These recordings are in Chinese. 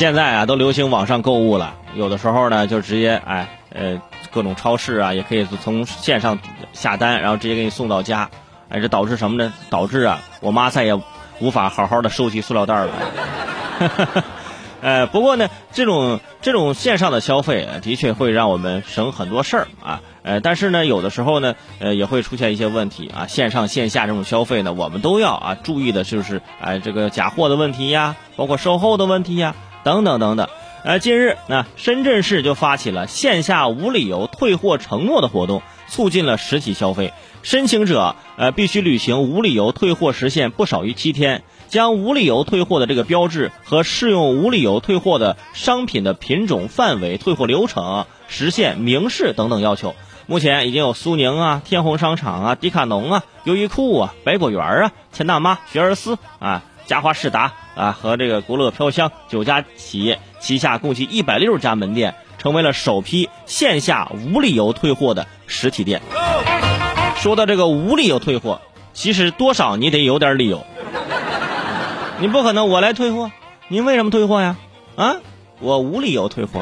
现在啊，都流行网上购物了，有的时候呢，就直接哎呃各种超市啊，也可以从线上下单，然后直接给你送到家。哎，这导致什么呢？导致啊，我妈再也无法好好的收集塑料袋了。呃，不过呢，这种这种线上的消费的确会让我们省很多事儿啊。呃，但是呢，有的时候呢，呃，也会出现一些问题啊。线上线下这种消费呢，我们都要啊注意的就是哎这个假货的问题呀，包括售后的问题呀，等等等等。呃，近日那深圳市就发起了线下无理由退货承诺的活动，促进了实体消费。申请者呃必须履行无理由退货时限不少于七天，将无理由退货的这个标志和适用无理由退货的商品的品种、范围、退货流程、时限明示等等要求。目前已经有苏宁啊、天虹商场啊、迪卡侬啊、优衣库啊、百果园啊、钱大妈、学而思啊、嘉华士达啊和这个国乐飘香九家企业旗下共计一百六十家门店，成为了首批线下无理由退货的实体店。说到这个无理由退货，其实多少你得有点理由。你不可能我来退货，您为什么退货呀？啊，我无理由退货，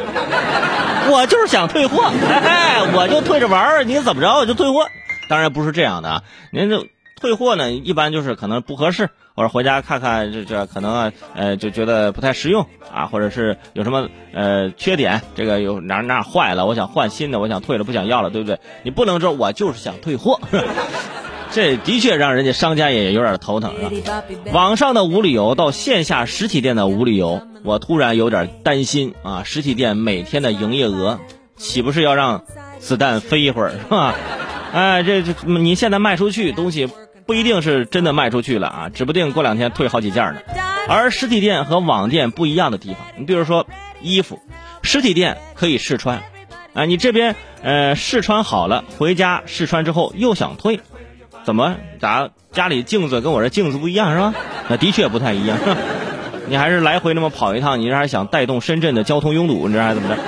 我就是想退货，哎，我就退着玩儿，你怎么着我就退货。当然不是这样的啊，您这退货呢，一般就是可能不合适，或者回家看看这这可能啊，呃就觉得不太实用啊，或者是有什么呃缺点，这个有哪哪坏了，我想换新的，我想退了不想要了，对不对？你不能说我就是想退货，这的确让人家商家也有点头疼是吧？网上的无理由到线下实体店的无理由，我突然有点担心啊！实体店每天的营业额，岂不是要让子弹飞一会儿是吧？哎，这这你现在卖出去东西不一定是真的卖出去了啊，指不定过两天退好几件呢。而实体店和网店不一样的地方，你比如说衣服，实体店可以试穿，啊，你这边呃试穿好了，回家试穿之后又想退，怎么咋家里镜子跟我这镜子不一样是吧？那的确不太一样，你还是来回那么跑一趟，你这还想带动深圳的交通拥堵，你这还怎么着？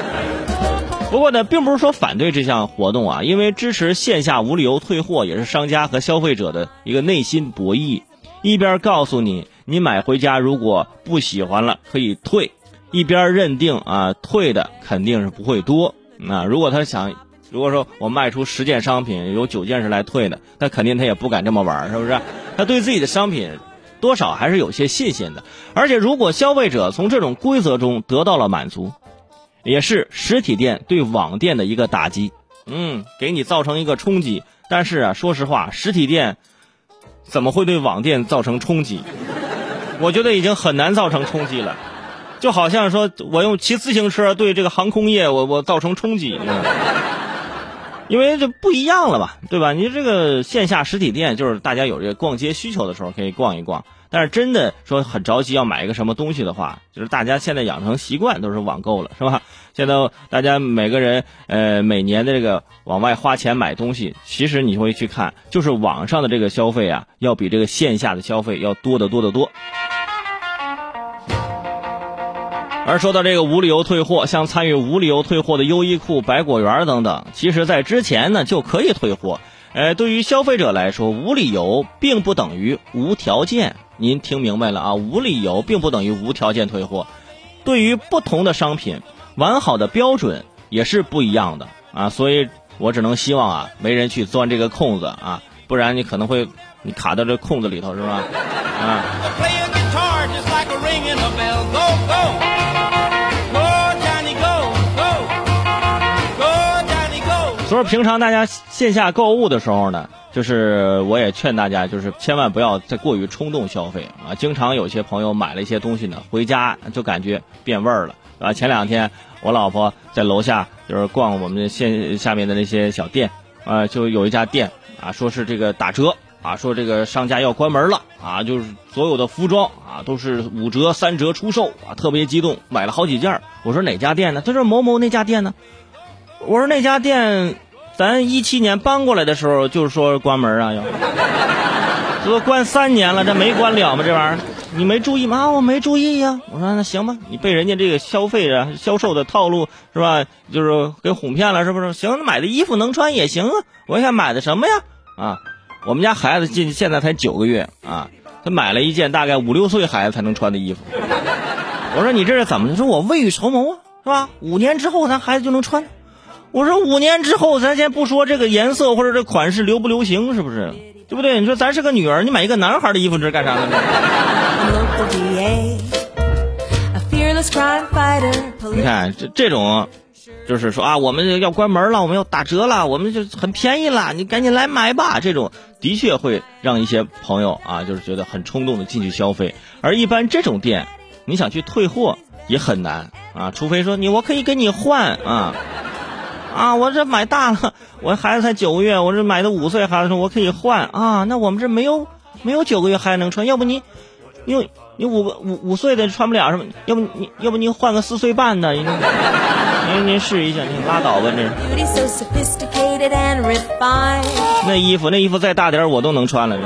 不过呢，并不是说反对这项活动啊，因为支持线下无理由退货也是商家和消费者的一个内心博弈。一边告诉你，你买回家如果不喜欢了可以退，一边认定啊退的肯定是不会多。那如果他想，如果说我卖出十件商品，有九件是来退的，那肯定他也不敢这么玩，是不是？他对自己的商品多少还是有些信心的。而且，如果消费者从这种规则中得到了满足。也是实体店对网店的一个打击，嗯，给你造成一个冲击。但是啊，说实话，实体店怎么会对网店造成冲击？我觉得已经很难造成冲击了，就好像说我用骑自行车对这个航空业，我我造成冲击，因为这不一样了吧，对吧？你这个线下实体店就是大家有这个逛街需求的时候可以逛一逛。但是真的说很着急要买一个什么东西的话，就是大家现在养成习惯都是网购了，是吧？现在大家每个人呃每年的这个往外花钱买东西，其实你会去看，就是网上的这个消费啊，要比这个线下的消费要多得多得多。而说到这个无理由退货，像参与无理由退货的优衣库、百果园等等，其实在之前呢就可以退货。呃，对于消费者来说，无理由并不等于无条件。您听明白了啊？无理由并不等于无条件退货。对于不同的商品，完好的标准也是不一样的啊。所以我只能希望啊，没人去钻这个空子啊，不然你可能会你卡到这空子里头，是吧？啊。所以平常大家线下购物的时候呢，就是我也劝大家，就是千万不要再过于冲动消费啊。经常有些朋友买了一些东西呢，回家就感觉变味儿了啊。前两天我老婆在楼下就是逛我们线下面的那些小店啊，就有一家店啊，说是这个打折啊，说这个商家要关门了啊，就是所有的服装啊都是五折、三折出售啊，特别激动，买了好几件。我说哪家店呢？他说某某那家店呢。我说那家店，咱一七年搬过来的时候就是说关门啊，要，这都关三年了，这没关了吗？这玩意儿你没注意吗？我没注意呀。我说那行吧，你被人家这个消费啊、销售的套路是吧？就是给哄骗了，是不是？行，买的衣服能穿也行啊。我想买的什么呀？啊，我们家孩子进现在才九个月啊，他买了一件大概五六岁孩子才能穿的衣服。我说你这是怎么的？说我未雨绸缪啊，是吧？五年之后咱孩子就能穿。我说五年之后，咱先不说这个颜色或者这款式流不流行，是不是？对不对？你说咱是个女儿，你买一个男孩的衣服这是干啥呢？你看这这种，就是说啊，我们要关门了，我们要打折了，我们就很便宜了，你赶紧来买吧。这种的确会让一些朋友啊，就是觉得很冲动的进去消费。而一般这种店，你想去退货也很难啊，除非说你我可以给你换啊。啊，我这买大了，我孩子才九个月，我这买的五岁孩子说我可以换啊。那我们这没有没有九个月孩子能穿，要不你，你你五个五五岁的穿不了是吧？要不你要不你换个四岁半的，您您试一下，您拉倒吧这。那衣服那衣服再大点我都能穿了。